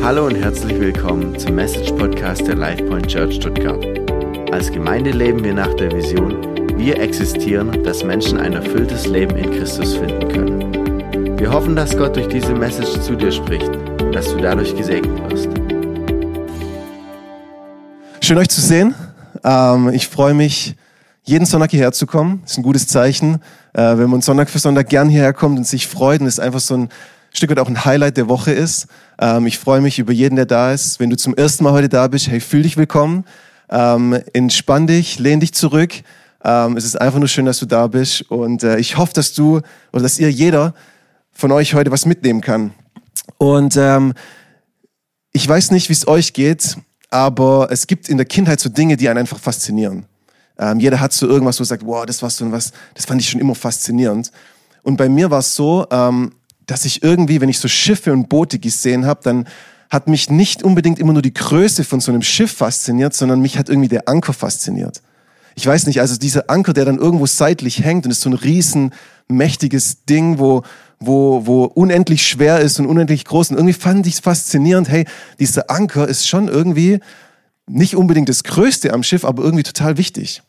Hallo und herzlich willkommen zum Message Podcast der LifePoint Church Stuttgart. Als Gemeinde leben wir nach der Vision, wir existieren, dass Menschen ein erfülltes Leben in Christus finden können. Wir hoffen, dass Gott durch diese Message zu dir spricht und dass du dadurch gesegnet wirst. Schön euch zu sehen. Ähm, ich freue mich, jeden Sonntag hierher zu kommen. Ist ein gutes Zeichen, äh, wenn man Sonntag für Sonntag gern hierher kommt und sich freut und es einfach so ein Stück weit auch ein Highlight der Woche ist. Ähm, ich freue mich über jeden, der da ist. Wenn du zum ersten Mal heute da bist, hey, fühl dich willkommen. Ähm, entspann dich, lehn dich zurück. Ähm, es ist einfach nur schön, dass du da bist. Und äh, ich hoffe, dass du oder dass ihr jeder von euch heute was mitnehmen kann. Und ähm, ich weiß nicht, wie es euch geht, aber es gibt in der Kindheit so Dinge, die einen einfach faszinieren. Ähm, jeder hat so irgendwas, wo er sagt, wow, das war so was, das fand ich schon immer faszinierend. Und bei mir war es so, ähm, dass ich irgendwie, wenn ich so Schiffe und Boote gesehen habe, dann hat mich nicht unbedingt immer nur die Größe von so einem Schiff fasziniert, sondern mich hat irgendwie der Anker fasziniert. Ich weiß nicht, also dieser Anker, der dann irgendwo seitlich hängt und ist so ein riesen mächtiges Ding, wo, wo, wo unendlich schwer ist und unendlich groß. Und irgendwie fand ich es faszinierend, hey, dieser Anker ist schon irgendwie nicht unbedingt das Größte am Schiff, aber irgendwie total wichtig.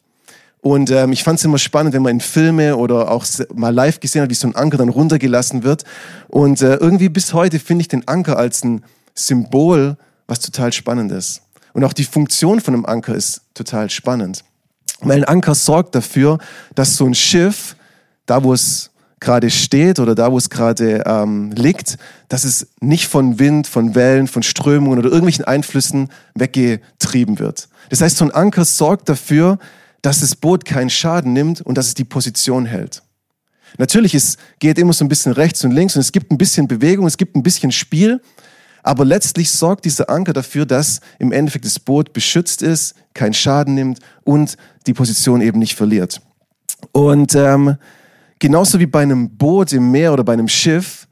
Und ähm, ich fand es immer spannend, wenn man in Filme oder auch mal live gesehen hat, wie so ein Anker dann runtergelassen wird. Und äh, irgendwie bis heute finde ich den Anker als ein Symbol, was total spannend ist. Und auch die Funktion von einem Anker ist total spannend. Weil ein Anker sorgt dafür, dass so ein Schiff, da wo es gerade steht oder da wo es gerade ähm, liegt, dass es nicht von Wind, von Wellen, von Strömungen oder irgendwelchen Einflüssen weggetrieben wird. Das heißt, so ein Anker sorgt dafür, dass das Boot keinen Schaden nimmt und dass es die Position hält. Natürlich, es geht immer so ein bisschen rechts und links und es gibt ein bisschen Bewegung, es gibt ein bisschen Spiel, aber letztlich sorgt dieser Anker dafür, dass im Endeffekt das Boot beschützt ist, keinen Schaden nimmt und die Position eben nicht verliert. Und ähm, genauso wie bei einem Boot im Meer oder bei einem Schiff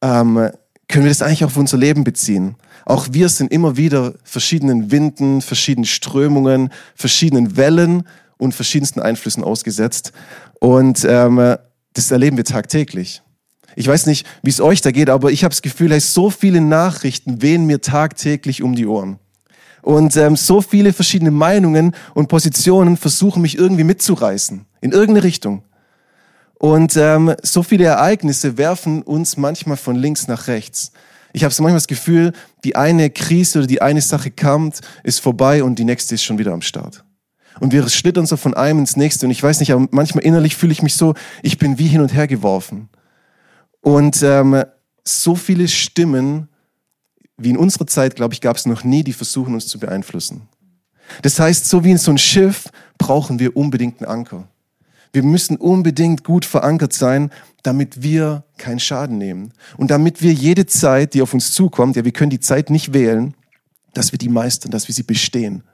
ähm, können wir das eigentlich auch auf unser Leben beziehen. Auch wir sind immer wieder verschiedenen Winden, verschiedenen Strömungen, verschiedenen Wellen und verschiedensten Einflüssen ausgesetzt. Und ähm, das erleben wir tagtäglich. Ich weiß nicht, wie es euch da geht, aber ich habe das Gefühl, hey, so viele Nachrichten wehen mir tagtäglich um die Ohren. Und ähm, so viele verschiedene Meinungen und Positionen versuchen mich irgendwie mitzureißen, in irgendeine Richtung. Und ähm, so viele Ereignisse werfen uns manchmal von links nach rechts. Ich habe manchmal das Gefühl, die eine Krise oder die eine Sache kommt, ist vorbei und die nächste ist schon wieder am Start. Und wir schlittern so von einem ins nächste. Und ich weiß nicht, aber manchmal innerlich fühle ich mich so, ich bin wie hin und her geworfen. Und ähm, so viele Stimmen, wie in unserer Zeit, glaube ich, gab es noch nie, die versuchen, uns zu beeinflussen. Das heißt, so wie in so ein Schiff brauchen wir unbedingt einen Anker. Wir müssen unbedingt gut verankert sein, damit wir keinen Schaden nehmen. Und damit wir jede Zeit, die auf uns zukommt, ja, wir können die Zeit nicht wählen, dass wir die meistern, dass wir sie bestehen.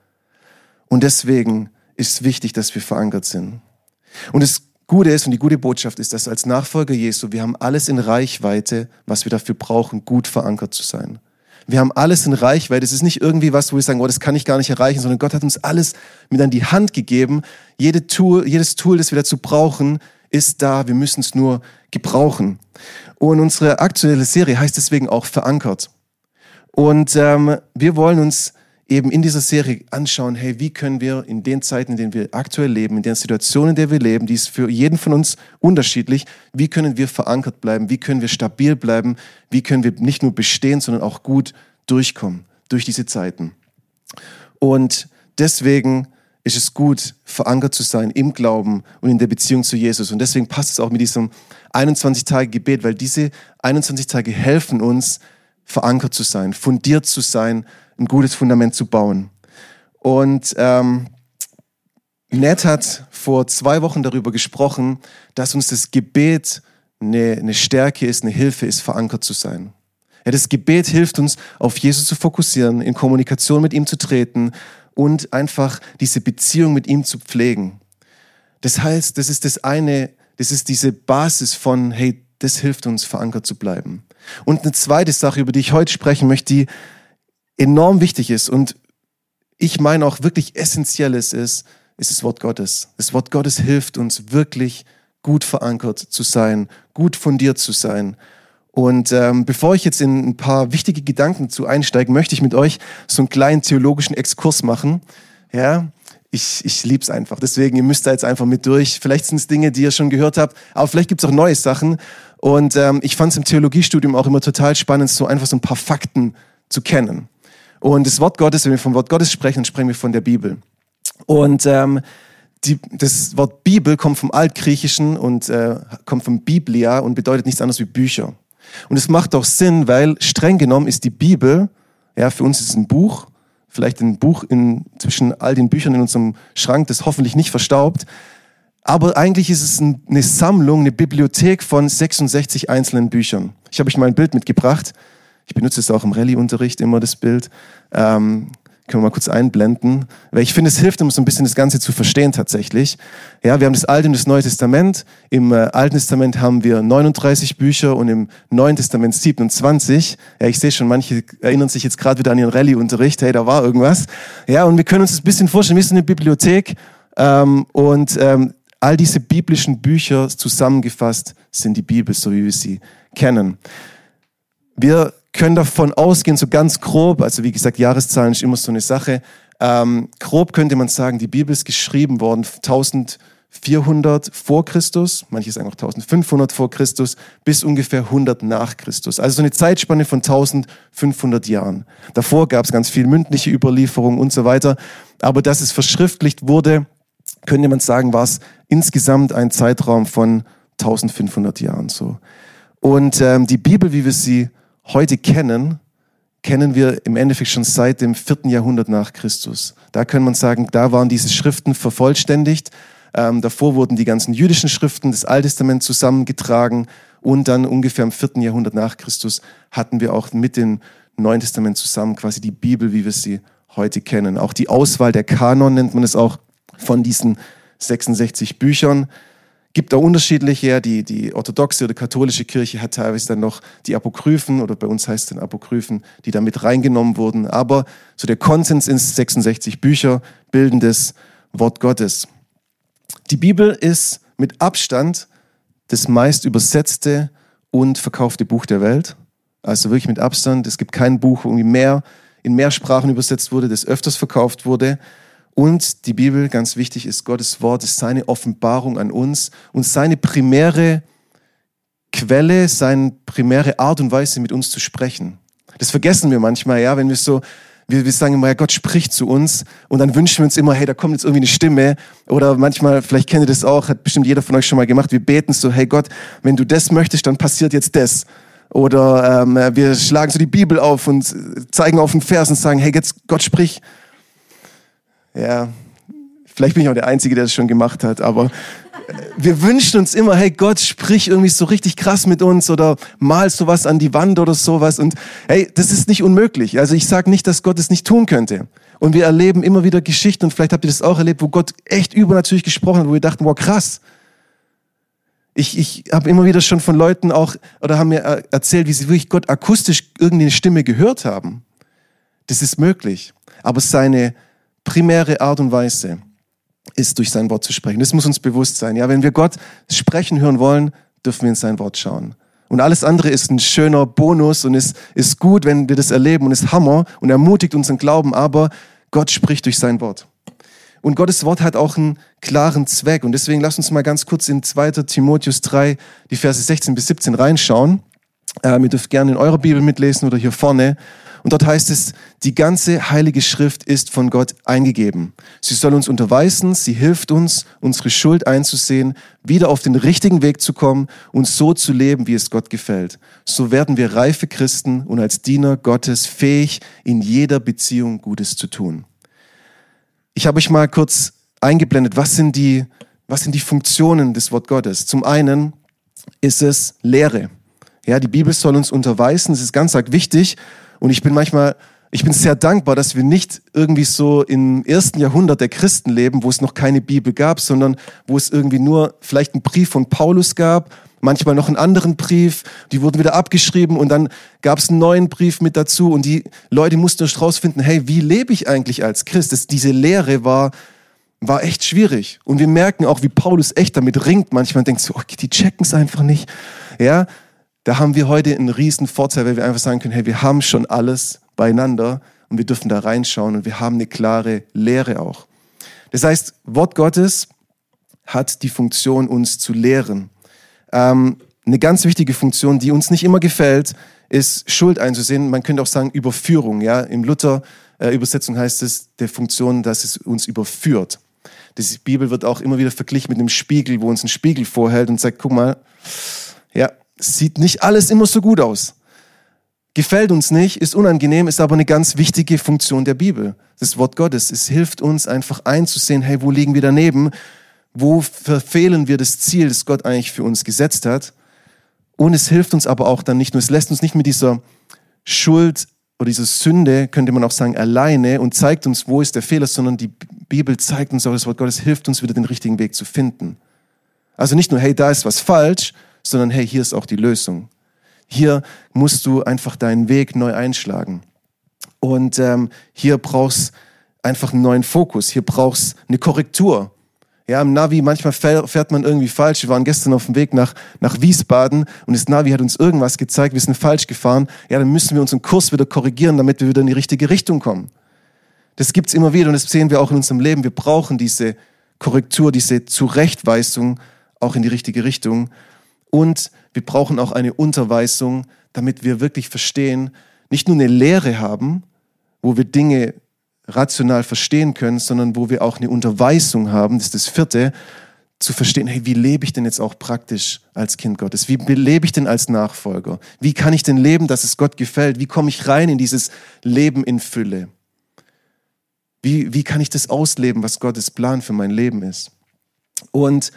Und deswegen ist wichtig, dass wir verankert sind. Und das Gute ist und die gute Botschaft ist, dass als Nachfolger Jesu, wir haben alles in Reichweite, was wir dafür brauchen, gut verankert zu sein. Wir haben alles in Reichweite. Es ist nicht irgendwie was, wo wir sagen, oh, das kann ich gar nicht erreichen, sondern Gott hat uns alles mit an die Hand gegeben. Jede Tool, jedes Tool, das wir dazu brauchen, ist da. Wir müssen es nur gebrauchen. Und unsere aktuelle Serie heißt deswegen auch verankert. Und ähm, wir wollen uns eben in dieser Serie anschauen, hey, wie können wir in den Zeiten, in denen wir aktuell leben, in den Situationen, in denen wir leben, die ist für jeden von uns unterschiedlich, wie können wir verankert bleiben, wie können wir stabil bleiben, wie können wir nicht nur bestehen, sondern auch gut durchkommen durch diese Zeiten. Und deswegen ist es gut, verankert zu sein im Glauben und in der Beziehung zu Jesus. Und deswegen passt es auch mit diesem 21-Tage-Gebet, weil diese 21 Tage helfen uns, verankert zu sein, fundiert zu sein, ein gutes Fundament zu bauen. Und ähm, Ned hat vor zwei Wochen darüber gesprochen, dass uns das Gebet eine, eine Stärke ist, eine Hilfe ist, verankert zu sein. Ja, das Gebet hilft uns, auf Jesus zu fokussieren, in Kommunikation mit ihm zu treten und einfach diese Beziehung mit ihm zu pflegen. Das heißt, das ist das eine, das ist diese Basis von, hey, das hilft uns, verankert zu bleiben. Und eine zweite Sache, über die ich heute sprechen möchte, die enorm wichtig ist und ich meine auch wirklich essentielles ist, ist das Wort Gottes. Das Wort Gottes hilft uns wirklich gut verankert zu sein, gut fundiert zu sein. Und ähm, bevor ich jetzt in ein paar wichtige Gedanken zu einsteige, möchte ich mit euch so einen kleinen theologischen Exkurs machen. Ja, ich, ich liebe es einfach. Deswegen, ihr müsst da jetzt einfach mit durch. Vielleicht sind es Dinge, die ihr schon gehört habt, aber vielleicht gibt es auch neue Sachen. Und ähm, ich fand es im Theologiestudium auch immer total spannend, so einfach so ein paar Fakten zu kennen. Und das Wort Gottes, wenn wir vom Wort Gottes sprechen, dann sprechen wir von der Bibel. Und ähm, die, das Wort Bibel kommt vom Altgriechischen und äh, kommt vom Biblia und bedeutet nichts anderes wie Bücher. Und es macht auch Sinn, weil streng genommen ist die Bibel, ja, für uns ist es ein Buch, vielleicht ein Buch in, zwischen all den Büchern in unserem Schrank, das hoffentlich nicht verstaubt. Aber eigentlich ist es eine Sammlung, eine Bibliothek von 66 einzelnen Büchern. Ich habe euch mal ein Bild mitgebracht. Ich benutze es auch im Rallye-Unterricht immer, das Bild. Ähm, können wir mal kurz einblenden, weil ich finde, es hilft, um so ein bisschen das Ganze zu verstehen tatsächlich. Ja, wir haben das Alte und das Neue Testament. Im äh, Alten Testament haben wir 39 Bücher und im Neuen Testament 27. Ja, ich sehe schon, manche erinnern sich jetzt gerade wieder an ihren Rallye-Unterricht. Hey, da war irgendwas. Ja, und wir können uns das ein bisschen vorstellen, wir sind eine Bibliothek ähm, und ähm, all diese biblischen Bücher zusammengefasst sind die Bibel, so wie wir sie kennen. Wir können davon ausgehen, so ganz grob, also wie gesagt, Jahreszahlen ist immer so eine Sache. Ähm, grob könnte man sagen, die Bibel ist geschrieben worden 1400 vor Christus, manche sagen auch 1500 vor Christus, bis ungefähr 100 nach Christus. Also so eine Zeitspanne von 1500 Jahren. Davor gab es ganz viel mündliche Überlieferung und so weiter. Aber dass es verschriftlicht wurde, könnte man sagen, war es insgesamt ein Zeitraum von 1500 Jahren so. Und ähm, die Bibel, wie wir sie heute kennen, kennen wir im Endeffekt schon seit dem vierten Jahrhundert nach Christus. Da kann man sagen, da waren diese Schriften vervollständigt. Ähm, davor wurden die ganzen jüdischen Schriften des Alttestaments zusammengetragen und dann ungefähr im vierten Jahrhundert nach Christus hatten wir auch mit dem Neuen Testament zusammen quasi die Bibel, wie wir sie heute kennen. Auch die Auswahl der Kanon nennt man es auch von diesen 66 Büchern gibt auch unterschiedliche. Die, die orthodoxe oder katholische Kirche hat teilweise dann noch die Apokryphen oder bei uns heißt es dann Apokryphen, die da mit reingenommen wurden. Aber so der Konsens ist 66 Bücher bilden das Wort Gottes. Die Bibel ist mit Abstand das meist übersetzte und verkaufte Buch der Welt. Also wirklich mit Abstand. Es gibt kein Buch, wo irgendwie mehr in mehr Sprachen übersetzt wurde, das öfters verkauft wurde. Und die Bibel, ganz wichtig, ist Gottes Wort, ist seine Offenbarung an uns und seine primäre Quelle, seine primäre Art und Weise, mit uns zu sprechen. Das vergessen wir manchmal, ja, wenn wir so, wir, wir sagen immer, ja, Gott spricht zu uns und dann wünschen wir uns immer, hey, da kommt jetzt irgendwie eine Stimme oder manchmal, vielleicht kennt ihr das auch, hat bestimmt jeder von euch schon mal gemacht, wir beten so, hey Gott, wenn du das möchtest, dann passiert jetzt das. Oder ähm, wir schlagen so die Bibel auf und zeigen auf den Vers und sagen, hey, jetzt Gott sprich. Ja, vielleicht bin ich auch der Einzige, der das schon gemacht hat, aber äh, wir wünschen uns immer, hey Gott, sprich irgendwie so richtig krass mit uns oder malst du was an die Wand oder sowas. Und hey, das ist nicht unmöglich. Also ich sage nicht, dass Gott es nicht tun könnte. Und wir erleben immer wieder Geschichten und vielleicht habt ihr das auch erlebt, wo Gott echt übernatürlich gesprochen hat, wo wir dachten, wow, krass. Ich, ich habe immer wieder schon von Leuten auch, oder haben mir äh, erzählt, wie sie wirklich Gott akustisch irgendeine Stimme gehört haben. Das ist möglich. Aber seine primäre Art und Weise ist, durch sein Wort zu sprechen. Das muss uns bewusst sein. Ja, wenn wir Gott sprechen hören wollen, dürfen wir in sein Wort schauen. Und alles andere ist ein schöner Bonus und ist, ist gut, wenn wir das erleben und ist Hammer und ermutigt unseren Glauben, aber Gott spricht durch sein Wort. Und Gottes Wort hat auch einen klaren Zweck. Und deswegen lasst uns mal ganz kurz in 2. Timotheus 3, die Verse 16 bis 17 reinschauen. Ähm, ihr dürft gerne in eurer Bibel mitlesen oder hier vorne. Und dort heißt es, die ganze heilige Schrift ist von Gott eingegeben. Sie soll uns unterweisen, sie hilft uns, unsere Schuld einzusehen, wieder auf den richtigen Weg zu kommen und so zu leben, wie es Gott gefällt. So werden wir reife Christen und als Diener Gottes fähig, in jeder Beziehung Gutes zu tun. Ich habe euch mal kurz eingeblendet, was sind die, was sind die Funktionen des Wort Gottes? Zum einen ist es Lehre. Ja, die Bibel soll uns unterweisen, das ist ganz arg wichtig. Und ich bin manchmal, ich bin sehr dankbar, dass wir nicht irgendwie so im ersten Jahrhundert der Christen leben, wo es noch keine Bibel gab, sondern wo es irgendwie nur vielleicht einen Brief von Paulus gab, manchmal noch einen anderen Brief, die wurden wieder abgeschrieben und dann gab es einen neuen Brief mit dazu und die Leute mussten rausfinden, hey, wie lebe ich eigentlich als Christ? Das, diese Lehre war, war echt schwierig. Und wir merken auch, wie Paulus echt damit ringt. Manchmal denkt so, okay, die checken es einfach nicht. Ja, da haben wir heute einen riesen Vorteil, weil wir einfach sagen können, hey, wir haben schon alles beieinander und wir dürfen da reinschauen und wir haben eine klare Lehre auch. Das heißt, Wort Gottes hat die Funktion, uns zu lehren. Ähm, eine ganz wichtige Funktion, die uns nicht immer gefällt, ist Schuld einzusehen. Man könnte auch sagen Überführung. Ja, im Luther äh, Übersetzung heißt es der Funktion, dass es uns überführt. Die Bibel wird auch immer wieder verglichen mit einem Spiegel, wo uns ein Spiegel vorhält und sagt, guck mal, ja, sieht nicht alles immer so gut aus. Gefällt uns nicht, ist unangenehm, ist aber eine ganz wichtige Funktion der Bibel. Das Wort Gottes. Es hilft uns einfach einzusehen, hey, wo liegen wir daneben? Wo verfehlen wir das Ziel, das Gott eigentlich für uns gesetzt hat? Und es hilft uns aber auch dann nicht nur, es lässt uns nicht mit dieser Schuld oder dieser Sünde, könnte man auch sagen, alleine und zeigt uns, wo ist der Fehler, sondern die Bibel zeigt uns auch, das Wort Gottes hilft uns wieder den richtigen Weg zu finden. Also nicht nur, hey, da ist was falsch, sondern hey, hier ist auch die Lösung. Hier musst du einfach deinen Weg neu einschlagen. Und ähm, hier brauchst einfach einen neuen Fokus. Hier brauchst eine Korrektur. Ja, im Navi, manchmal fährt man irgendwie falsch. Wir waren gestern auf dem Weg nach, nach Wiesbaden und das Navi hat uns irgendwas gezeigt, wir sind falsch gefahren. Ja, dann müssen wir unseren Kurs wieder korrigieren, damit wir wieder in die richtige Richtung kommen. Das gibt's immer wieder und das sehen wir auch in unserem Leben. Wir brauchen diese Korrektur, diese Zurechtweisung auch in die richtige Richtung. Und wir brauchen auch eine Unterweisung, damit wir wirklich verstehen, nicht nur eine Lehre haben, wo wir Dinge rational verstehen können, sondern wo wir auch eine Unterweisung haben, das ist das vierte, zu verstehen, hey, wie lebe ich denn jetzt auch praktisch als Kind Gottes? Wie lebe ich denn als Nachfolger? Wie kann ich denn leben, dass es Gott gefällt? Wie komme ich rein in dieses Leben in Fülle? Wie, wie kann ich das ausleben, was Gottes Plan für mein Leben ist? Und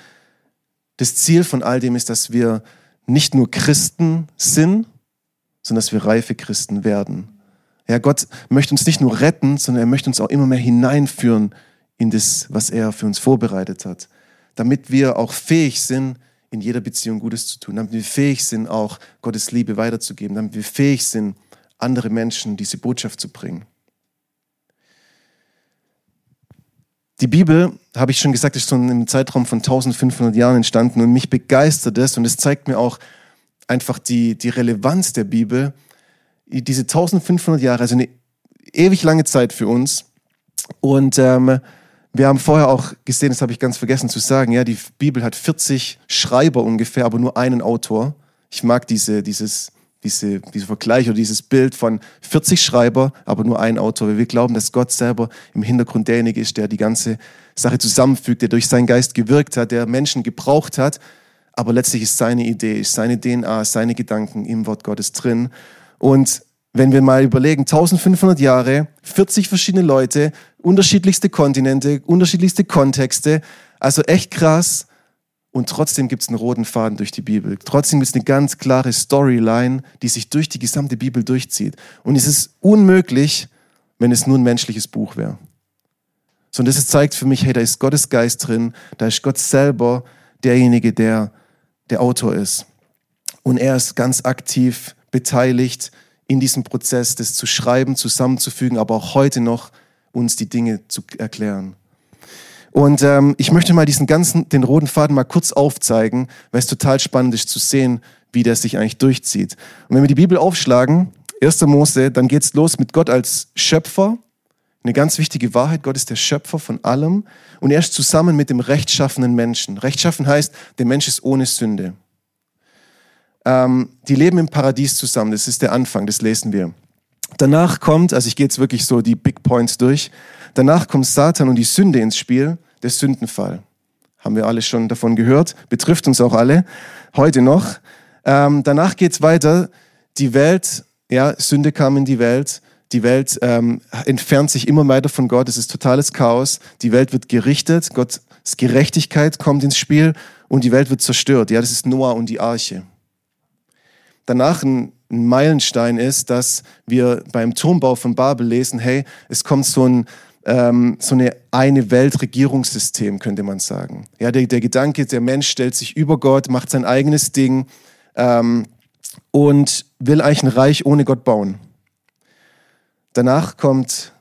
das Ziel von all dem ist, dass wir nicht nur Christen sind, sondern dass wir reife Christen werden. Ja, Gott möchte uns nicht nur retten, sondern er möchte uns auch immer mehr hineinführen in das, was er für uns vorbereitet hat. Damit wir auch fähig sind, in jeder Beziehung Gutes zu tun, damit wir fähig sind, auch Gottes Liebe weiterzugeben, damit wir fähig sind, andere Menschen diese Botschaft zu bringen. Die Bibel, habe ich schon gesagt, ist schon im Zeitraum von 1500 Jahren entstanden und mich begeistert es und es zeigt mir auch einfach die, die Relevanz der Bibel. Diese 1500 Jahre, also eine ewig lange Zeit für uns. Und ähm, wir haben vorher auch gesehen, das habe ich ganz vergessen zu sagen, ja, die Bibel hat 40 Schreiber ungefähr, aber nur einen Autor. Ich mag diese, dieses, diese, dieser Vergleich oder dieses Bild von 40 Schreiber, aber nur ein Autor. Weil wir glauben, dass Gott selber im Hintergrund derjenige ist, der die ganze Sache zusammenfügt, der durch seinen Geist gewirkt hat, der Menschen gebraucht hat. Aber letztlich ist seine Idee, ist seine DNA, seine Gedanken im Wort Gottes drin. Und wenn wir mal überlegen, 1500 Jahre, 40 verschiedene Leute, unterschiedlichste Kontinente, unterschiedlichste Kontexte, also echt krass. Und trotzdem gibt es einen roten Faden durch die Bibel. Trotzdem gibt es eine ganz klare Storyline, die sich durch die gesamte Bibel durchzieht. Und es ist unmöglich, wenn es nur ein menschliches Buch wäre. Sondern das zeigt für mich, hey, da ist Gottes Geist drin, da ist Gott selber derjenige, der der Autor ist. Und er ist ganz aktiv beteiligt in diesem Prozess, das zu schreiben, zusammenzufügen, aber auch heute noch uns die Dinge zu erklären. Und ähm, ich möchte mal diesen ganzen, den roten Faden mal kurz aufzeigen, weil es total spannend ist zu sehen, wie der sich eigentlich durchzieht. Und wenn wir die Bibel aufschlagen, 1. Mose, dann geht's los mit Gott als Schöpfer. Eine ganz wichtige Wahrheit, Gott ist der Schöpfer von allem und er ist zusammen mit dem rechtschaffenen Menschen. Rechtschaffen heißt, der Mensch ist ohne Sünde. Ähm, die leben im Paradies zusammen, das ist der Anfang, das lesen wir. Danach kommt, also ich gehe jetzt wirklich so die Big Points durch, Danach kommt Satan und die Sünde ins Spiel, der Sündenfall. Haben wir alle schon davon gehört, betrifft uns auch alle, heute noch. Ähm, danach geht's weiter, die Welt, ja, Sünde kam in die Welt, die Welt ähm, entfernt sich immer weiter von Gott, es ist totales Chaos, die Welt wird gerichtet, Gottes Gerechtigkeit kommt ins Spiel und die Welt wird zerstört. Ja, das ist Noah und die Arche. Danach ein ein Meilenstein ist, dass wir beim Turmbau von Babel lesen, hey, es kommt so ein ähm, so eine eine Weltregierungssystem, könnte man sagen. Ja, der, der Gedanke, der Mensch stellt sich über Gott, macht sein eigenes Ding ähm, und will eigentlich ein Reich ohne Gott bauen. Danach kommt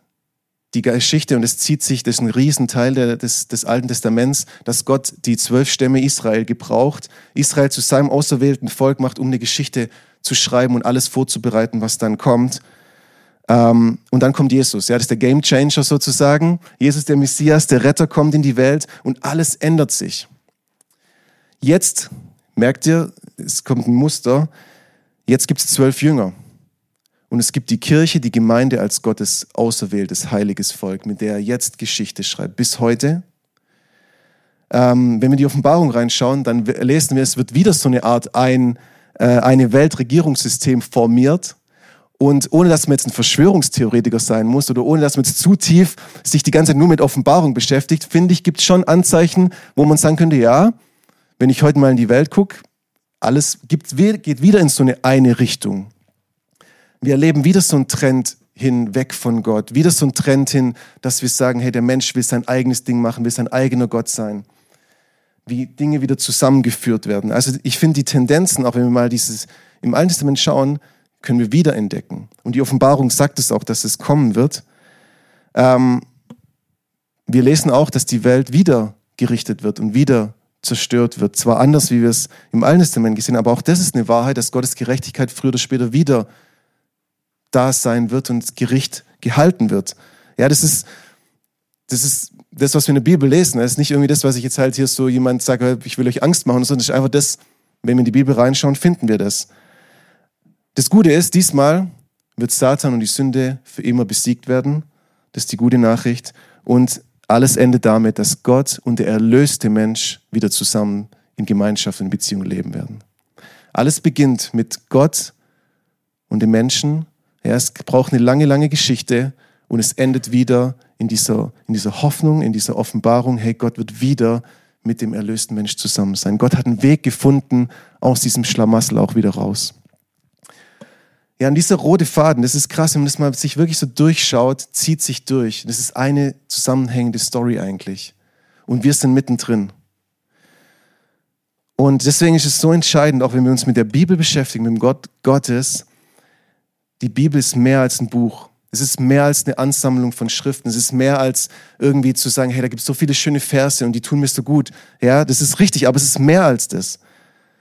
die Geschichte, und es zieht sich, das ist ein Riesenteil des, des Alten Testaments, dass Gott die zwölf Stämme Israel gebraucht, Israel zu seinem auserwählten Volk macht, um eine Geschichte zu schreiben und alles vorzubereiten, was dann kommt. Ähm, und dann kommt Jesus, ja, das ist der Game Changer sozusagen. Jesus, der Messias, der Retter, kommt in die Welt und alles ändert sich. Jetzt, merkt ihr, es kommt ein Muster, jetzt gibt es zwölf Jünger. Und es gibt die Kirche, die Gemeinde als Gottes auserwähltes, heiliges Volk, mit der er jetzt Geschichte schreibt, bis heute. Ähm, wenn wir die Offenbarung reinschauen, dann lesen wir, es wird wieder so eine Art ein, äh, eine Weltregierungssystem formiert. Und ohne dass man jetzt ein Verschwörungstheoretiker sein muss oder ohne dass man jetzt zu tief sich die ganze Zeit nur mit Offenbarung beschäftigt, finde ich, gibt es schon Anzeichen, wo man sagen könnte, ja, wenn ich heute mal in die Welt gucke, alles gibt, geht wieder in so eine eine Richtung. Wir erleben wieder so einen Trend hin, weg von Gott. Wieder so einen Trend hin, dass wir sagen, hey, der Mensch will sein eigenes Ding machen, will sein eigener Gott sein. Wie Dinge wieder zusammengeführt werden. Also ich finde die Tendenzen, auch wenn wir mal dieses im Alten Testament schauen, können wir wiederentdecken. Und die Offenbarung sagt es auch, dass es kommen wird. Ähm, wir lesen auch, dass die Welt wieder gerichtet wird und wieder zerstört wird. Zwar anders, wie wir es im Alten Testament gesehen haben, aber auch das ist eine Wahrheit, dass Gottes Gerechtigkeit früher oder später wieder da sein wird und Gericht gehalten wird. Ja, das ist, das ist das, was wir in der Bibel lesen. Das ist nicht irgendwie das, was ich jetzt halt hier so jemand sage, ich will euch Angst machen, sondern es ist einfach das, wenn wir in die Bibel reinschauen, finden wir das. Das Gute ist, diesmal wird Satan und die Sünde für immer besiegt werden. Das ist die gute Nachricht. Und alles endet damit, dass Gott und der erlöste Mensch wieder zusammen in Gemeinschaft und Beziehung leben werden. Alles beginnt mit Gott und dem Menschen ja, es braucht eine lange, lange Geschichte und es endet wieder in dieser, in dieser Hoffnung, in dieser Offenbarung, hey, Gott wird wieder mit dem erlösten Mensch zusammen sein. Gott hat einen Weg gefunden aus diesem Schlamassel auch wieder raus. Ja, und dieser rote Faden, das ist krass, wenn man das mal sich wirklich so durchschaut, zieht sich durch. Das ist eine zusammenhängende Story eigentlich. Und wir sind mittendrin. Und deswegen ist es so entscheidend, auch wenn wir uns mit der Bibel beschäftigen, mit dem Gott Gottes, die Bibel ist mehr als ein Buch. Es ist mehr als eine Ansammlung von Schriften. Es ist mehr als irgendwie zu sagen, hey, da gibt es so viele schöne Verse und die tun mir so gut. Ja, das ist richtig, aber es ist mehr als das.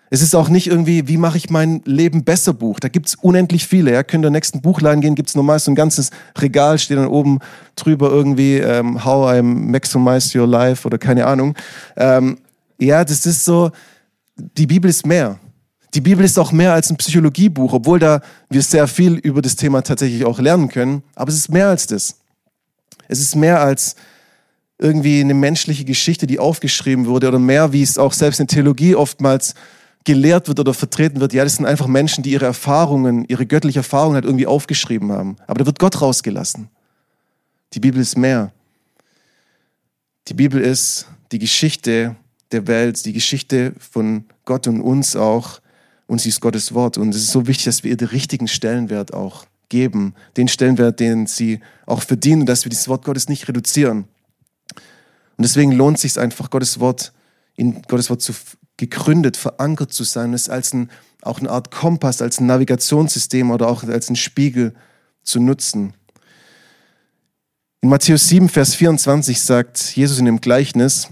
Es ist auch nicht irgendwie, wie mache ich mein Leben besser Buch. Da gibt es unendlich viele. Ja, könnt ihr nächsten Buchladen gehen, gibt es normal so ein ganzes Regal, steht dann oben drüber irgendwie ähm, How I Maximize Your Life oder keine Ahnung. Ähm, ja, das ist so, die Bibel ist mehr. Die Bibel ist auch mehr als ein Psychologiebuch, obwohl da wir sehr viel über das Thema tatsächlich auch lernen können. Aber es ist mehr als das. Es ist mehr als irgendwie eine menschliche Geschichte, die aufgeschrieben wurde oder mehr, wie es auch selbst in Theologie oftmals gelehrt wird oder vertreten wird. Ja, das sind einfach Menschen, die ihre Erfahrungen, ihre göttliche Erfahrung halt irgendwie aufgeschrieben haben. Aber da wird Gott rausgelassen. Die Bibel ist mehr. Die Bibel ist die Geschichte der Welt, die Geschichte von Gott und uns auch und sie ist Gottes Wort. Und es ist so wichtig, dass wir ihr den richtigen Stellenwert auch geben, den Stellenwert, den sie auch verdienen, dass wir dieses Wort Gottes nicht reduzieren. Und deswegen lohnt es sich einfach, Gottes Wort in Gottes Wort zu gegründet, verankert zu sein, es als ein, auch eine Art Kompass, als ein Navigationssystem oder auch als ein Spiegel zu nutzen. In Matthäus 7, Vers 24 sagt Jesus in dem Gleichnis,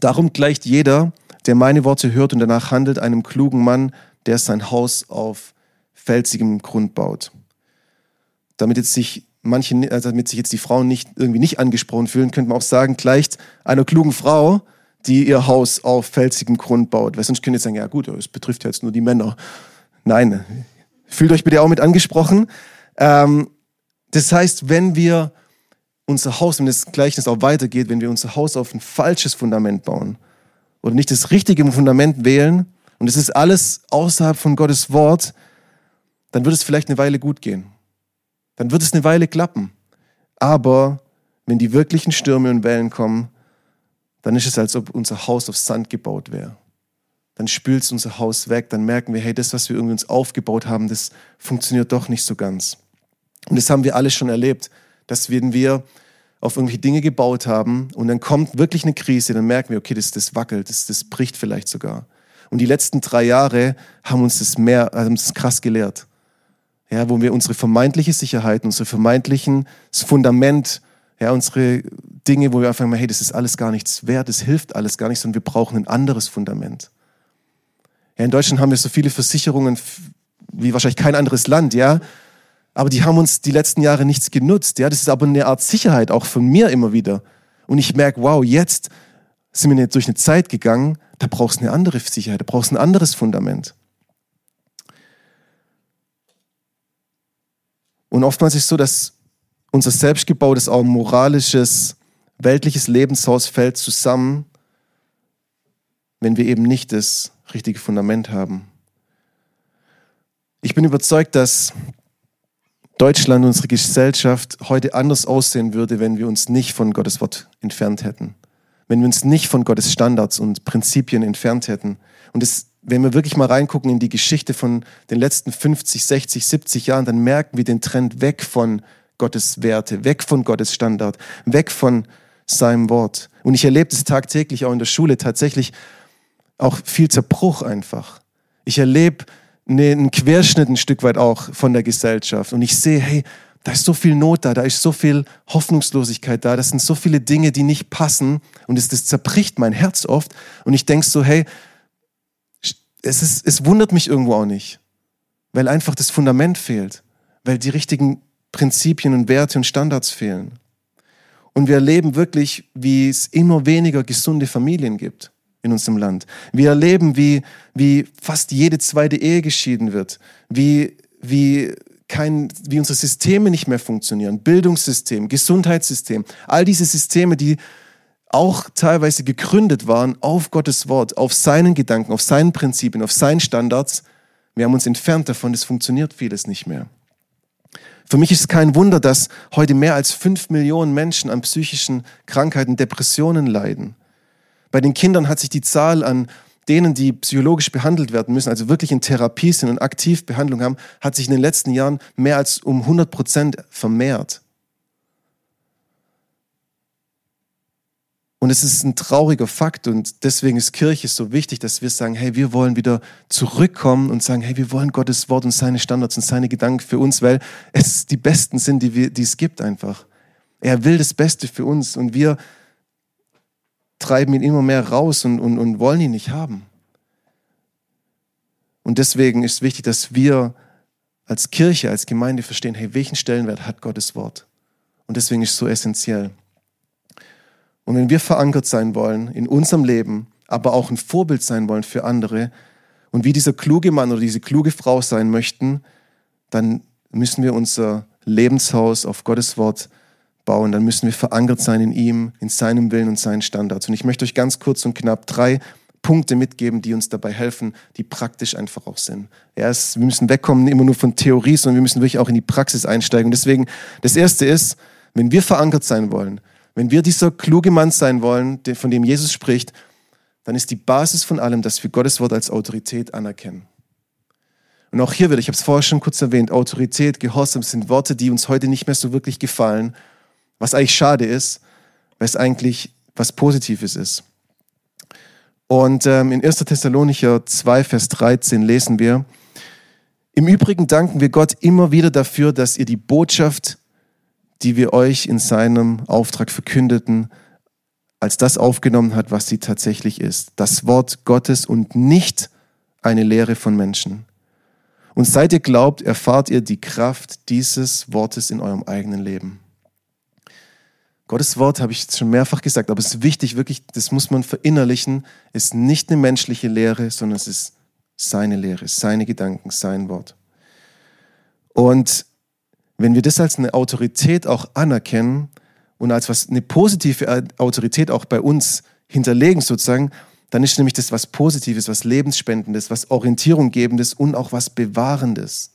darum gleicht jeder, der meine Worte hört und danach handelt, einem klugen Mann, der sein Haus auf felsigem Grund baut. Damit jetzt sich manche, also damit sich jetzt die Frauen nicht irgendwie nicht angesprochen fühlen, könnte man auch sagen, gleicht einer klugen Frau, die ihr Haus auf felsigem Grund baut. Weil sonst könnt ihr sagen, ja gut, es betrifft ja jetzt nur die Männer. Nein, fühlt euch bitte auch mit angesprochen. Ähm, das heißt, wenn wir unser Haus, wenn das Gleichnis auch weitergeht, wenn wir unser Haus auf ein falsches Fundament bauen oder nicht das richtige Fundament wählen, und es ist alles außerhalb von Gottes Wort, dann wird es vielleicht eine Weile gut gehen. Dann wird es eine Weile klappen. Aber wenn die wirklichen Stürme und Wellen kommen, dann ist es, als ob unser Haus auf Sand gebaut wäre. Dann spült es unser Haus weg, dann merken wir, hey, das, was wir irgendwie uns aufgebaut haben, das funktioniert doch nicht so ganz. Und das haben wir alle schon erlebt, dass wenn wir auf irgendwelche Dinge gebaut haben und dann kommt wirklich eine Krise, dann merken wir, okay, das, das wackelt, das, das bricht vielleicht sogar. Und die letzten drei Jahre haben uns das mehr, haben uns das krass gelehrt. Ja, wo wir unsere vermeintliche Sicherheit, unsere vermeintlichen Fundament Ja, unsere Dinge, wo wir mal, hey, das ist alles gar nichts wert, das hilft alles gar nicht, sondern wir brauchen ein anderes Fundament. Ja, in Deutschland haben wir so viele Versicherungen wie wahrscheinlich kein anderes Land, ja. Aber die haben uns die letzten Jahre nichts genutzt, ja. Das ist aber eine Art Sicherheit auch von mir immer wieder. Und ich merke, wow, jetzt sind wir durch eine Zeit gegangen, da brauchst du eine andere Sicherheit, da brauchst du ein anderes Fundament. Und oftmals ist es so, dass unser selbstgebautes, auch moralisches, weltliches Lebenshaus fällt zusammen, wenn wir eben nicht das richtige Fundament haben. Ich bin überzeugt, dass Deutschland, unsere Gesellschaft heute anders aussehen würde, wenn wir uns nicht von Gottes Wort entfernt hätten. Wenn wir uns nicht von Gottes Standards und Prinzipien entfernt hätten. Und das, wenn wir wirklich mal reingucken in die Geschichte von den letzten 50, 60, 70 Jahren, dann merken wir den Trend weg von Gottes Werte, weg von Gottes Standard, weg von seinem Wort. Und ich erlebe das tagtäglich auch in der Schule tatsächlich auch viel Zerbruch einfach. Ich erlebe einen Querschnitt ein Stück weit auch von der Gesellschaft und ich sehe, hey, da ist so viel Not da, da ist so viel Hoffnungslosigkeit da, das sind so viele Dinge, die nicht passen und es, das zerbricht mein Herz oft und ich denke so, hey, es, ist, es wundert mich irgendwo auch nicht, weil einfach das Fundament fehlt, weil die richtigen Prinzipien und Werte und Standards fehlen. Und wir erleben wirklich, wie es immer weniger gesunde Familien gibt in unserem Land. Wir erleben, wie, wie fast jede zweite Ehe geschieden wird, wie, wie, kein, wie unsere Systeme nicht mehr funktionieren, Bildungssystem, Gesundheitssystem, all diese Systeme, die auch teilweise gegründet waren auf Gottes Wort, auf seinen Gedanken, auf seinen Prinzipien, auf seinen Standards. Wir haben uns entfernt davon, es funktioniert vieles nicht mehr. Für mich ist es kein Wunder, dass heute mehr als fünf Millionen Menschen an psychischen Krankheiten, Depressionen leiden. Bei den Kindern hat sich die Zahl an denen, die psychologisch behandelt werden müssen, also wirklich in Therapie sind und aktiv Behandlung haben, hat sich in den letzten Jahren mehr als um 100 Prozent vermehrt. Und es ist ein trauriger Fakt und deswegen ist Kirche so wichtig, dass wir sagen, hey, wir wollen wieder zurückkommen und sagen, hey, wir wollen Gottes Wort und seine Standards und seine Gedanken für uns, weil es die besten sind, die, wir, die es gibt einfach. Er will das Beste für uns und wir treiben ihn immer mehr raus und, und, und wollen ihn nicht haben. Und deswegen ist wichtig, dass wir als Kirche, als Gemeinde verstehen, hey, welchen Stellenwert hat Gottes Wort? Und deswegen ist es so essentiell. Und wenn wir verankert sein wollen in unserem Leben, aber auch ein Vorbild sein wollen für andere und wie dieser kluge Mann oder diese kluge Frau sein möchten, dann müssen wir unser Lebenshaus auf Gottes Wort bauen, dann müssen wir verankert sein in ihm, in seinem Willen und seinen Standards. Und ich möchte euch ganz kurz und knapp drei Punkte mitgeben, die uns dabei helfen, die praktisch einfach auch sind. Erst, wir müssen wegkommen immer nur von Theorie, sondern wir müssen wirklich auch in die Praxis einsteigen. Und deswegen, das erste ist, wenn wir verankert sein wollen, wenn wir dieser kluge Mann sein wollen, von dem Jesus spricht, dann ist die Basis von allem, dass wir Gottes Wort als Autorität anerkennen. Und auch hier wieder, ich habe es vorher schon kurz erwähnt, Autorität, Gehorsam sind Worte, die uns heute nicht mehr so wirklich gefallen. Was eigentlich schade ist, weil es eigentlich was Positives ist. Und ähm, in 1. Thessalonicher 2, Vers 13 lesen wir, im Übrigen danken wir Gott immer wieder dafür, dass ihr die Botschaft, die wir euch in seinem Auftrag verkündeten, als das aufgenommen hat, was sie tatsächlich ist. Das Wort Gottes und nicht eine Lehre von Menschen. Und seit ihr glaubt, erfahrt ihr die Kraft dieses Wortes in eurem eigenen Leben. Gottes Wort habe ich jetzt schon mehrfach gesagt, aber es ist wichtig, wirklich, das muss man verinnerlichen, ist nicht eine menschliche Lehre, sondern es ist seine Lehre, seine Gedanken, sein Wort. Und wenn wir das als eine Autorität auch anerkennen und als was eine positive Autorität auch bei uns hinterlegen sozusagen, dann ist nämlich das was Positives, was Lebensspendendes, was Orientierung gebendes und auch was Bewahrendes.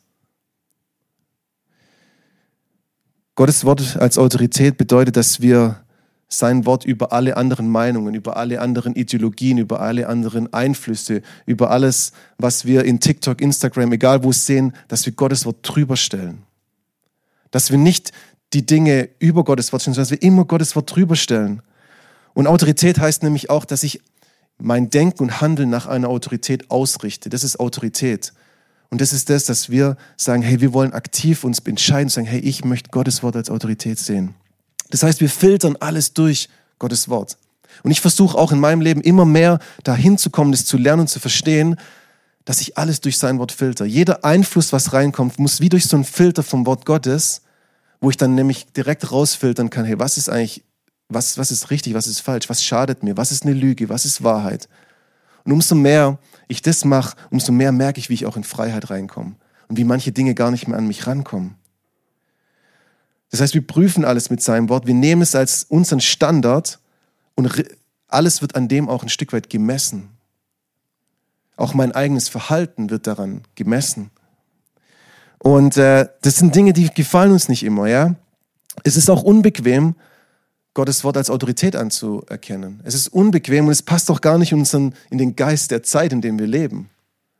Gottes Wort als Autorität bedeutet, dass wir sein Wort über alle anderen Meinungen, über alle anderen Ideologien, über alle anderen Einflüsse, über alles, was wir in TikTok, Instagram, egal wo es sehen, dass wir Gottes Wort drüber stellen. Dass wir nicht die Dinge über Gottes Wort stellen, sondern dass wir immer Gottes Wort drüber stellen. Und Autorität heißt nämlich auch, dass ich mein Denken und Handeln nach einer Autorität ausrichte. Das ist Autorität. Und das ist das, dass wir sagen, hey, wir wollen aktiv uns entscheiden, sagen, hey, ich möchte Gottes Wort als Autorität sehen. Das heißt, wir filtern alles durch Gottes Wort. Und ich versuche auch in meinem Leben immer mehr dahin zu kommen, das zu lernen und zu verstehen, dass ich alles durch sein Wort filter. Jeder Einfluss, was reinkommt, muss wie durch so einen Filter vom Wort Gottes, wo ich dann nämlich direkt rausfiltern kann, hey, was ist eigentlich, was, was ist richtig, was ist falsch, was schadet mir, was ist eine Lüge, was ist Wahrheit. Und umso mehr ich das mache, umso mehr merke ich, wie ich auch in Freiheit reinkomme und wie manche Dinge gar nicht mehr an mich rankommen. Das heißt, wir prüfen alles mit seinem Wort, wir nehmen es als unseren Standard und alles wird an dem auch ein Stück weit gemessen. Auch mein eigenes Verhalten wird daran gemessen. Und äh, das sind Dinge, die gefallen uns nicht immer, ja. Es ist auch unbequem, Gottes Wort als Autorität anzuerkennen. Es ist unbequem und es passt auch gar nicht in, unseren, in den Geist der Zeit, in dem wir leben.